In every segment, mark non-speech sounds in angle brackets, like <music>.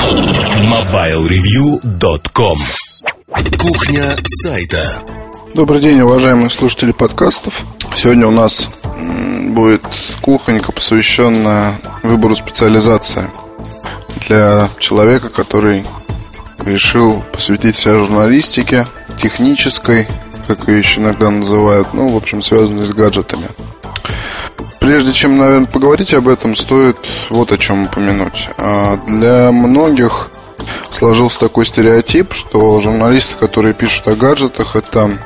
MobileReview.com Кухня сайта Добрый день, уважаемые слушатели подкастов. Сегодня у нас будет кухонька, посвященная выбору специализации для человека, который решил посвятить себя журналистике, технической, как ее еще иногда называют, ну, в общем, связанной с гаджетами. Прежде чем, наверное, поговорить об этом, стоит вот о чем упомянуть. А, для многих сложился такой стереотип, что журналисты, которые пишут о гаджетах, это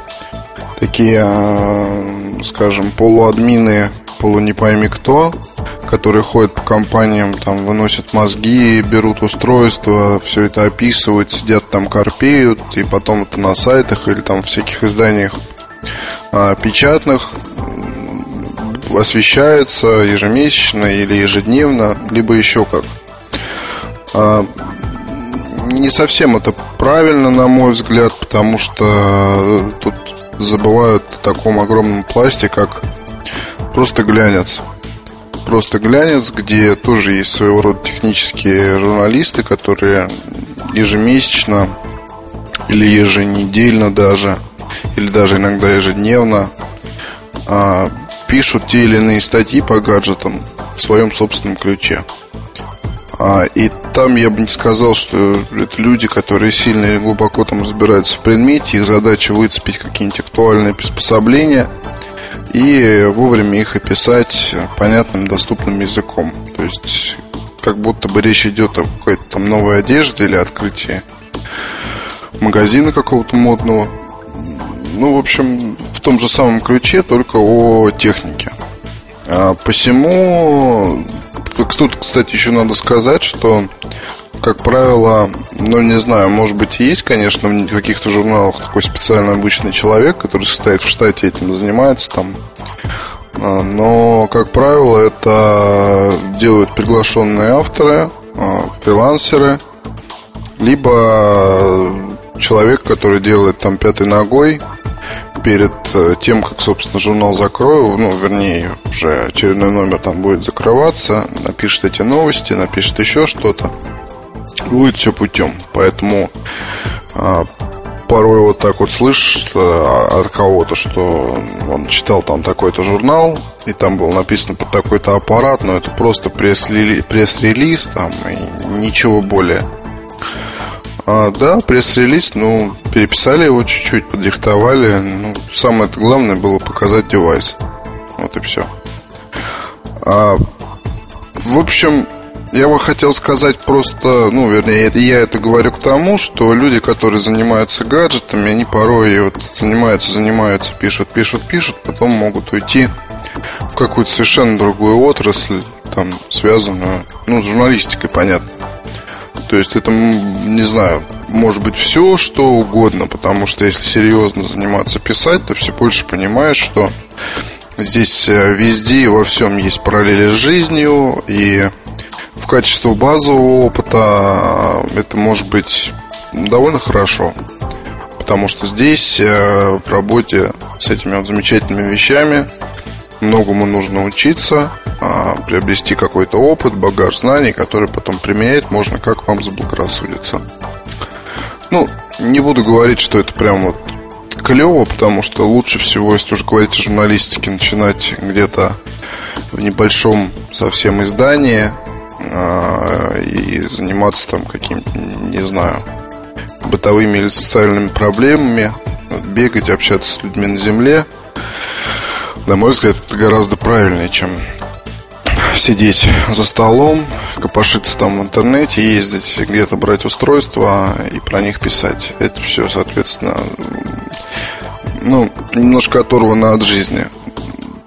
такие, а, скажем, полуадмины, полу не пойми кто, которые ходят по компаниям, там выносят мозги, берут устройства, все это описывают, сидят там, корпеют, и потом это на сайтах или там всяких изданиях а, печатных освещается ежемесячно или ежедневно, либо еще как. А, не совсем это правильно, на мой взгляд, потому что тут забывают о таком огромном пласте, как просто глянец. Просто глянец, где тоже есть своего рода технические журналисты, которые ежемесячно или еженедельно даже, или даже иногда ежедневно а, пишут те или иные статьи по гаджетам в своем собственном ключе. А, и там я бы не сказал, что это люди, которые сильно или глубоко там разбираются в предмете. Их задача выцепить какие-нибудь актуальные приспособления и вовремя их описать понятным, доступным языком. То есть, как будто бы речь идет о какой-то там новой одежде или открытии магазина какого-то модного. Ну, в общем, в том же самом ключе, только о технике. А посему, тут, кстати, еще надо сказать, что, как правило, ну, не знаю, может быть, и есть, конечно, в каких-то журналах такой специально обычный человек, который состоит в штате, этим занимается там. А, но, как правило, это делают приглашенные авторы, а, фрилансеры, либо человек, который делает там пятой ногой перед э, тем, как, собственно, журнал закрою, ну, вернее, уже очередной номер там будет закрываться, напишет эти новости, напишет еще что-то. Будет все путем. Поэтому а, порой вот так вот слышишь э, от кого-то, что он читал там такой-то журнал, и там был написано под такой-то аппарат, но это просто пресс-релиз, пресс-релиз там, и ничего более. А, да, пресс-релиз, ну, переписали его чуть-чуть, подриктовали. Ну, самое главное было показать девайс. Вот и все. А, в общем, я бы хотел сказать просто, ну, вернее, я это говорю к тому, что люди, которые занимаются гаджетами, они порой вот занимаются, занимаются, пишут, пишут, пишут, потом могут уйти в какую-то совершенно другую отрасль, там, связанную, ну, с журналистикой, понятно. То есть это, не знаю, может быть все, что угодно, потому что если серьезно заниматься писать, то все больше понимаешь, что здесь э, везде и во всем есть параллели с жизнью, и в качестве базового опыта э, это может быть довольно хорошо. Потому что здесь э, в работе с этими вот замечательными вещами многому нужно учиться, а, приобрести какой-то опыт, багаж знаний, который потом применять можно, как вам заблагорассудится. Ну, не буду говорить, что это прям вот клево, потому что лучше всего, если уж говорить о журналистике, начинать где-то в небольшом совсем издании э, и заниматься там каким-то, не знаю, бытовыми или социальными проблемами, бегать, общаться с людьми на земле – на мой взгляд, это гораздо правильнее, чем сидеть за столом, копошиться там в интернете, ездить где-то брать устройства и про них писать. Это все, соответственно, ну, немножко оторвано от жизни,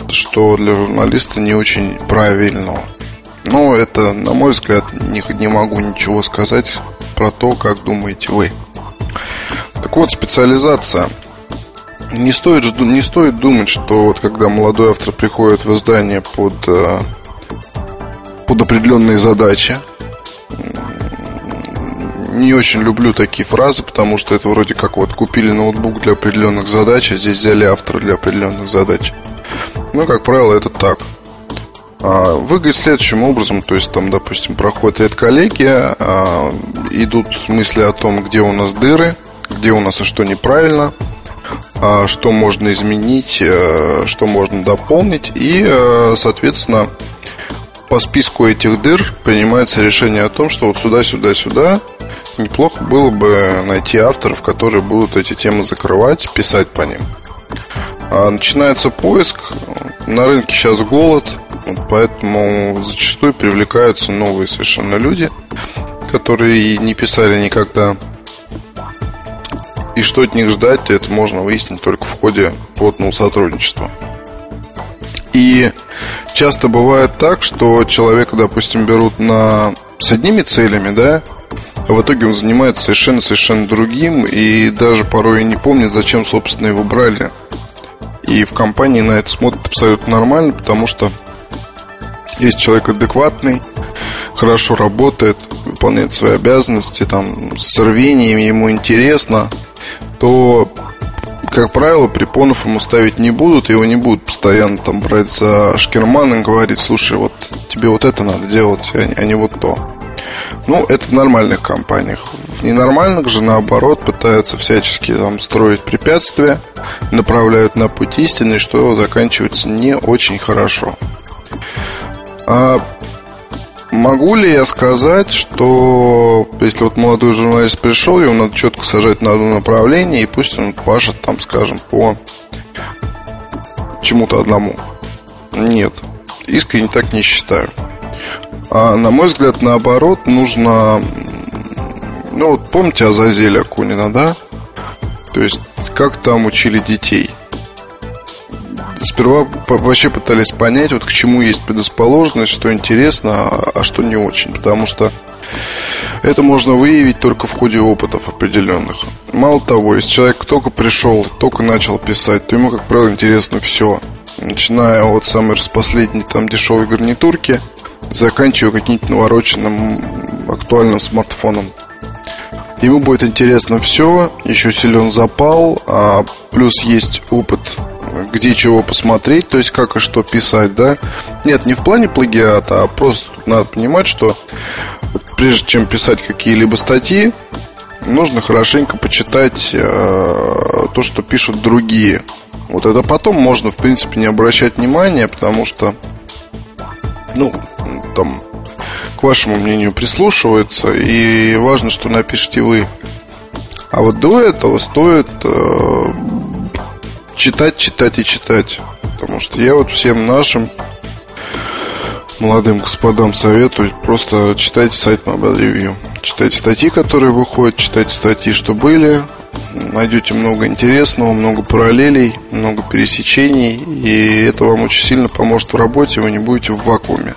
что для журналиста не очень правильно. Но это, на мой взгляд, не, не могу ничего сказать про то, как думаете вы. Так вот, специализация – не стоит, не стоит думать, что вот когда молодой автор приходит в издание под, э, под определенные задачи, не очень люблю такие фразы, потому что это вроде как вот купили ноутбук для определенных задач, а здесь взяли автора для определенных задач. Ну, как правило, это так. А, выглядит следующим образом, то есть там, допустим, проходит редколлегия, а, идут мысли о том, где у нас дыры, где у нас и что неправильно, что можно изменить, э, что можно дополнить. И, э, соответственно, по списку этих дыр принимается решение о том, что вот сюда, сюда, сюда неплохо было бы найти авторов, которые будут эти темы закрывать, писать по ним. А начинается поиск. На рынке сейчас голод, поэтому зачастую привлекаются новые совершенно люди, которые не писали никогда. И что от них ждать, это можно выяснить только в ходе плотного сотрудничества. И часто бывает так, что человека, допустим, берут на с одними целями, да, а в итоге он занимается совершенно-совершенно другим и даже порой не помнит, зачем, собственно, его брали. И в компании на это смотрят абсолютно нормально, потому что есть человек адекватный, хорошо работает, выполняет свои обязанности, там, с рвением ему интересно, то, как правило, препонов ему ставить не будут, его не будут постоянно там брать за шкерман и говорить, слушай, вот тебе вот это надо делать, а не вот то. Ну, это в нормальных компаниях. В ненормальных же, наоборот, пытаются всячески там, строить препятствия, направляют на путь истины, что заканчивается не очень хорошо. А могу ли я сказать, что если вот молодой журналист пришел, его надо четко сажать на одно направление, и пусть он пашет там, скажем, по чему-то одному? Нет. Искренне так не считаю. А на мой взгляд, наоборот, нужно... Ну, вот помните Азазеля Акунина, да? То есть, как там учили детей – сперва вообще пытались понять, вот к чему есть предрасположенность, что интересно, а, что не очень. Потому что это можно выявить только в ходе опытов определенных. Мало того, если человек только пришел, только начал писать, то ему, как правило, интересно все. Начиная от самой распоследней там дешевой гарнитурки, заканчивая каким-то навороченным актуальным смартфоном. Ему будет интересно все, еще силен запал, а плюс есть опыт где чего посмотреть, то есть как и что писать, да. Нет, не в плане плагиата, а просто надо понимать, что прежде чем писать какие-либо статьи, нужно хорошенько почитать э, то, что пишут другие. Вот это потом можно, в принципе, не обращать внимания, потому что, ну, там, к вашему мнению прислушивается, и важно, что напишите вы. А вот до этого стоит э, читать, читать и читать. Потому что я вот всем нашим молодым господам советую просто читайте сайт Mobile Review. Читайте статьи, которые выходят, читайте статьи, что были. Найдете много интересного, много параллелей, много пересечений. И это вам очень сильно поможет в работе, вы не будете в вакууме.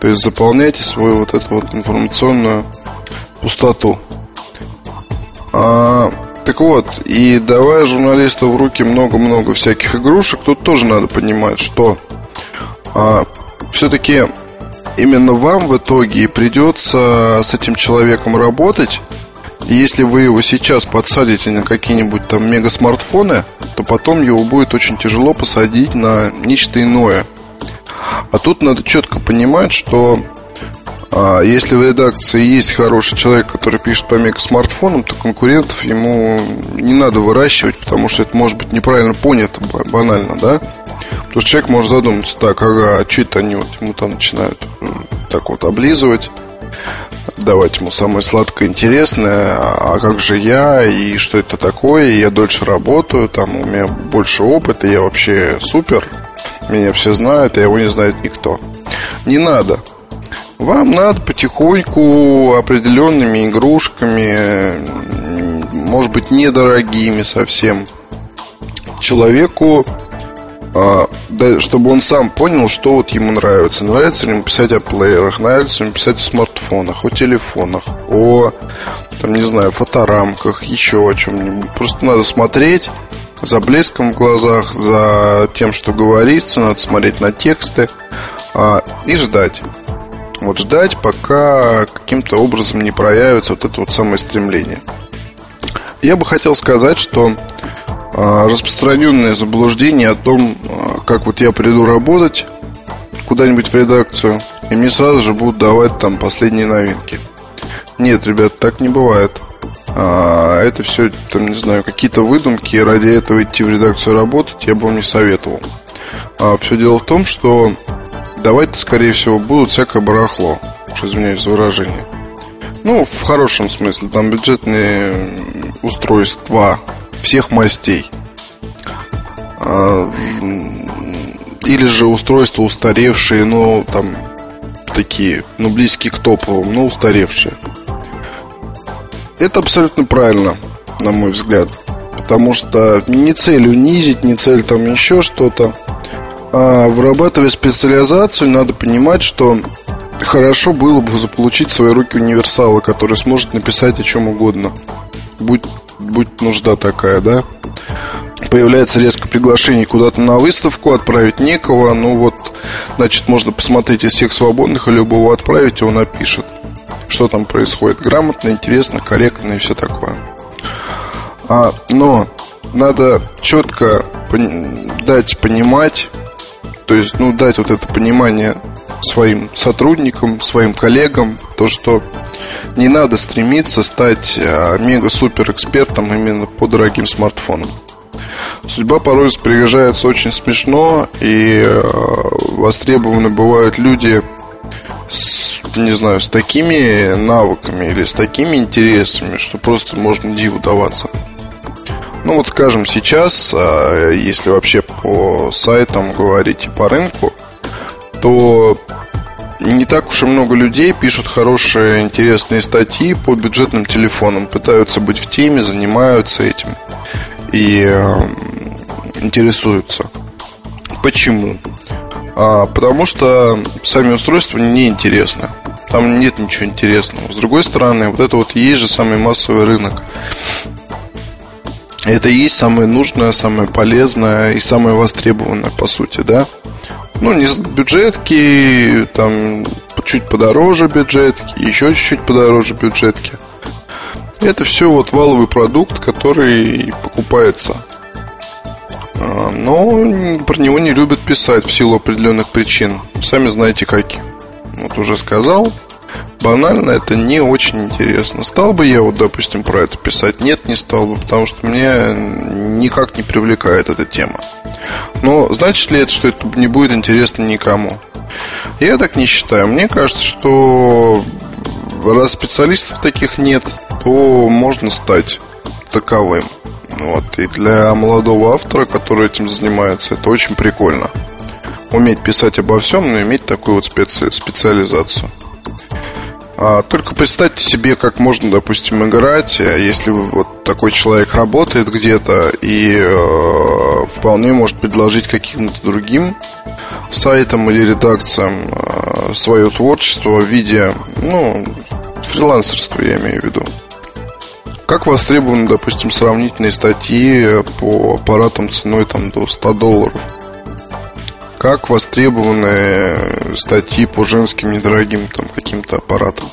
То есть заполняйте свою вот эту вот информационную пустоту. А так вот, и давая журналисту в руки много-много всяких игрушек, тут тоже надо понимать, что а, все-таки именно вам в итоге придется с этим человеком работать. И если вы его сейчас подсадите на какие-нибудь там мега-смартфоны, то потом его будет очень тяжело посадить на нечто иное. А тут надо четко понимать, что если в редакции есть хороший человек, который пишет по мега-смартфонам, то конкурентов ему не надо выращивать, потому что это может быть неправильно понято, банально, да? Потому что человек может задуматься, так, ага, а что это они вот ему там начинают так вот облизывать, давать ему самое сладкое интересное, а, а как же я, и что это такое, я дольше работаю, там у меня больше опыта, я вообще супер, меня все знают, а его не знает никто. Не надо. Вам надо потихоньку определенными игрушками, может быть, недорогими совсем, человеку, а, чтобы он сам понял, что вот ему нравится. Нравится ли ему писать о плеерах, нравится ли ему писать о смартфонах, о телефонах, о, там, не знаю, фоторамках, еще о чем-нибудь. Просто надо смотреть за блеском в глазах, за тем, что говорится, надо смотреть на тексты а, и ждать. Вот ждать, пока каким-то образом не проявится вот это вот самое стремление. Я бы хотел сказать, что а, распространенное заблуждение о том, а, как вот я приду работать куда-нибудь в редакцию, и мне сразу же будут давать там последние новинки. Нет, ребят, так не бывает. А, это все, там, не знаю, какие-то выдумки, и ради этого идти в редакцию работать я бы вам не советовал. А, все дело в том, что давать, скорее всего, будут всякое барахло. Уж извиняюсь за выражение. Ну, в хорошем смысле, там бюджетные устройства всех мастей. А, или же устройства устаревшие, но там такие, ну, близкие к топовым, но устаревшие. Это абсолютно правильно, на мой взгляд. Потому что не цель унизить, не цель там еще что-то. А вырабатывая специализацию, надо понимать, что хорошо было бы заполучить в свои руки универсала, который сможет написать о чем угодно. Будь, будь нужда такая, да? Появляется резко приглашение куда-то на выставку, отправить некого. Ну вот, значит, можно посмотреть из всех свободных и любого отправить, и он напишет, что там происходит. Грамотно, интересно, корректно и все такое. А, но надо четко дать понимать, то есть, ну, дать вот это понимание своим сотрудникам, своим коллегам, то, что не надо стремиться стать а, мега-супер экспертом именно по дорогим смартфонам. Судьба порой распоряжается очень смешно, и э, востребованы бывают люди с, не знаю, с такими навыками или с такими интересами, что просто можно диву даваться. Ну вот скажем сейчас, а, если вообще по сайтам говорить и по рынку, то не так уж и много людей пишут хорошие, интересные статьи по бюджетным телефонам, пытаются быть в теме, занимаются этим и интересуются. Почему? А, потому что сами устройства не интересны. Там нет ничего интересного. С другой стороны, вот это вот есть же самый массовый рынок. Это и есть самое нужное, самое полезное и самое востребованное, по сути, да? Ну, не бюджетки, там чуть подороже бюджетки, еще чуть-чуть подороже бюджетки. Это все вот валовый продукт, который покупается. А, но про него не любят писать в силу определенных причин. Сами знаете какие. Вот уже сказал. Банально это не очень интересно. Стал бы я вот, допустим, про это писать? Нет, не стал бы, потому что мне никак не привлекает эта тема. Но значит ли это, что это не будет интересно никому? Я так не считаю. Мне кажется, что раз специалистов таких нет, то можно стать таковым. Вот. И для молодого автора, который этим занимается, это очень прикольно. Уметь писать обо всем, но иметь такую вот специ- специализацию. А, только представьте себе, как можно, допустим, играть, если вот такой человек работает где-то и э, вполне может предложить каким-то другим сайтам или редакциям э, свое творчество в виде, ну, фрилансерского, я имею в виду. Как востребованы, допустим, сравнительные статьи по аппаратам ценой там, до 100 долларов? Как востребованы статьи по женским недорогим там, каким-то аппаратам?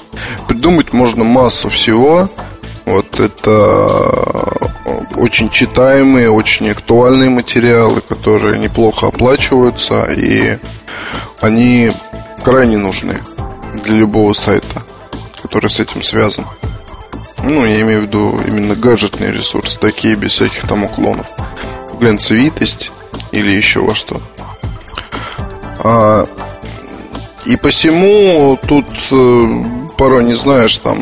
Придумать можно массу всего. Вот это очень читаемые, очень актуальные материалы, которые неплохо оплачиваются, и они крайне нужны для любого сайта, который с этим связан. Ну, я имею в виду именно гаджетные ресурсы, такие без всяких там уклонов. Глянцевитость или еще во что. А, и посему тут э, порой не знаешь, там,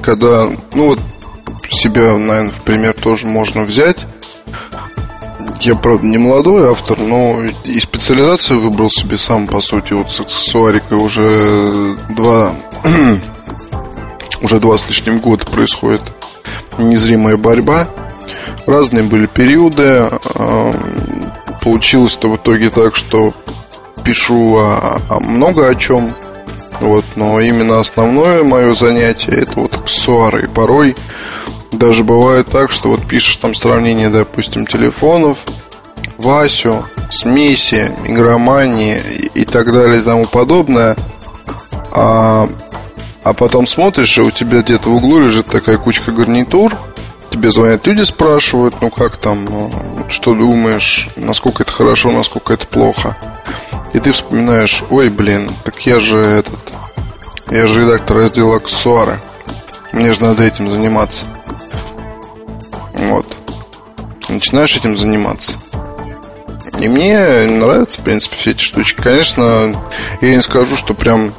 когда, ну вот, себя, наверное, в пример тоже можно взять. Я, правда, не молодой автор, но и специализацию выбрал себе сам, по сути, вот с аксессуарикой уже два <clears throat> уже два с лишним года происходит незримая борьба. Разные были периоды. Получилось-то в итоге так, что пишу о, о много о чем. Вот, но именно основное мое занятие это вот аксессуары. И порой даже бывает так, что вот пишешь там сравнение, допустим, телефонов, Васю, смеси, игромании и так далее и тому подобное. А а потом смотришь, и у тебя где-то в углу лежит такая кучка гарнитур. Тебе звонят люди, спрашивают, ну как там, ну, что думаешь, насколько это хорошо, насколько это плохо. И ты вспоминаешь, ой, блин, так я же этот, я же редактор раздела аксессуары. мне же надо этим заниматься. Вот. Начинаешь этим заниматься. И мне нравятся, в принципе, все эти штучки. Конечно, я не скажу, что прям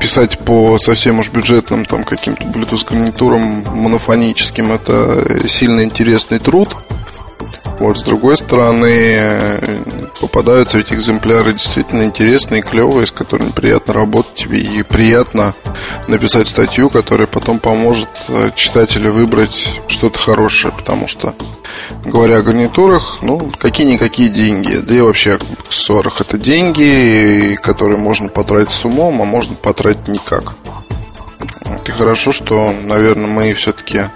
писать по совсем уж бюджетным там каким-то Bluetooth гарнитурам монофоническим это сильно интересный труд. Вот, с другой стороны, попадаются эти экземпляры действительно интересные, клевые, с которыми приятно работать тебе и приятно написать статью, которая потом поможет э, читателю выбрать что-то хорошее, потому что, говоря о гарнитурах, ну, какие-никакие деньги, да и вообще о аксессуарах это деньги, которые можно потратить с умом, а можно потратить никак. И хорошо, что, наверное, мы все-таки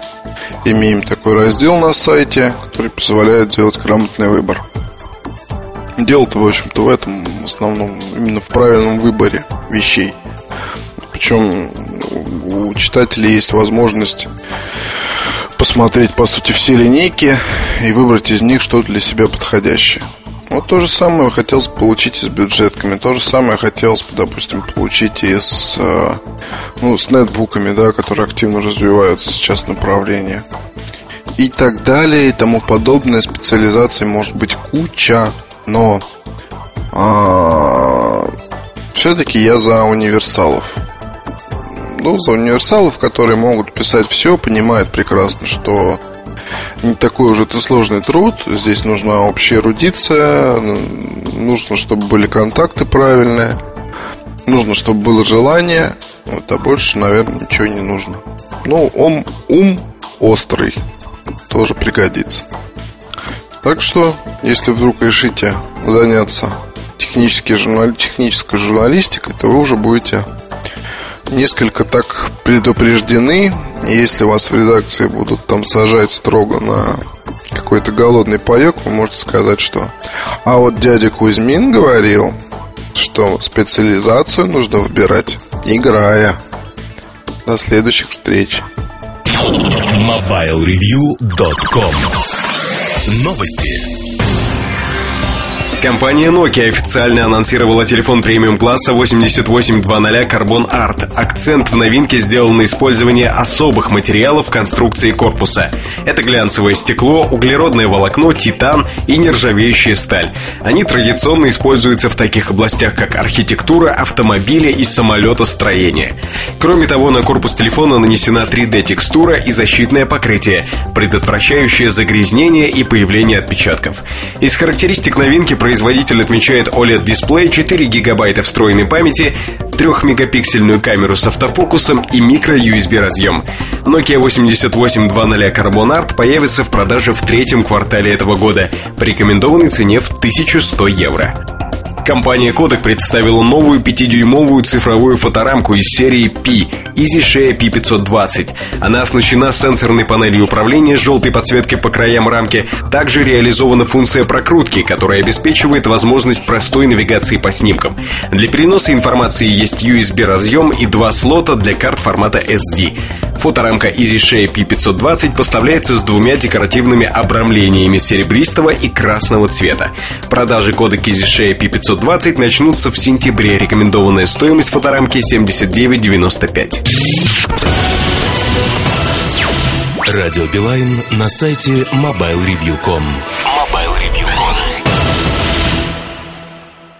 имеем такой раздел на сайте, который позволяет делать грамотный выбор. Дело-то, в общем-то, в этом в основном именно в правильном выборе вещей. Причем у читателей есть возможность посмотреть, по сути, все линейки и выбрать из них что-то для себя подходящее. Вот то же самое хотелось получить и с бюджетками. То же самое хотелось допустим, получить и с, э, ну, с нетбуками, да, которые активно развиваются сейчас направление. И так далее, и тому подобное. Специализаций может быть куча, но а, все-таки я за универсалов. Ну, за универсалов, которые могут писать все, понимают прекрасно, что не такой уже это сложный труд. Здесь нужна общая эрудиция, нужно, чтобы были контакты правильные, нужно, чтобы было желание, вот, а больше, наверное, ничего не нужно. Ну, ум, ум острый тоже пригодится. Так что, если вдруг решите заняться технической, журнали... технической журналистикой, то вы уже будете несколько так предупреждены. Если вас в редакции будут там сажать строго на какой-то голодный паек, вы можете сказать, что А вот дядя Кузьмин говорил, что специализацию нужно выбирать, играя. До следующих встреч. MobileReview.com Новости. Компания Nokia официально анонсировала телефон премиум-класса 8820 Carbon Art. Акцент в новинке сделан на использование особых материалов конструкции корпуса. Это глянцевое стекло, углеродное волокно, титан и нержавеющая сталь. Они традиционно используются в таких областях, как архитектура, автомобиля и самолетостроение. Кроме того, на корпус телефона нанесена 3D-текстура и защитное покрытие, предотвращающее загрязнение и появление отпечатков. Из характеристик новинки – производитель отмечает OLED-дисплей, 4 гигабайта встроенной памяти, 3-мегапиксельную камеру с автофокусом и микро-USB разъем. Nokia 8820 Carbon Art появится в продаже в третьем квартале этого года по рекомендованной цене в 1100 евро. Компания Kodak представила новую 5-дюймовую цифровую фоторамку из серии P EasyShare P520. Она оснащена сенсорной панелью управления желтой подсветкой по краям рамки. Также реализована функция прокрутки, которая обеспечивает возможность простой навигации по снимкам. Для переноса информации есть USB-разъем и два слота для карт формата SD. Фоторамка EasyShare P520 поставляется с двумя декоративными обрамлениями серебристого и красного цвета. Продажи кодек EasyShare P520 начнутся в сентябре. Рекомендованная стоимость фоторамки 79,95. Радио Билайн на сайте mobilereview.com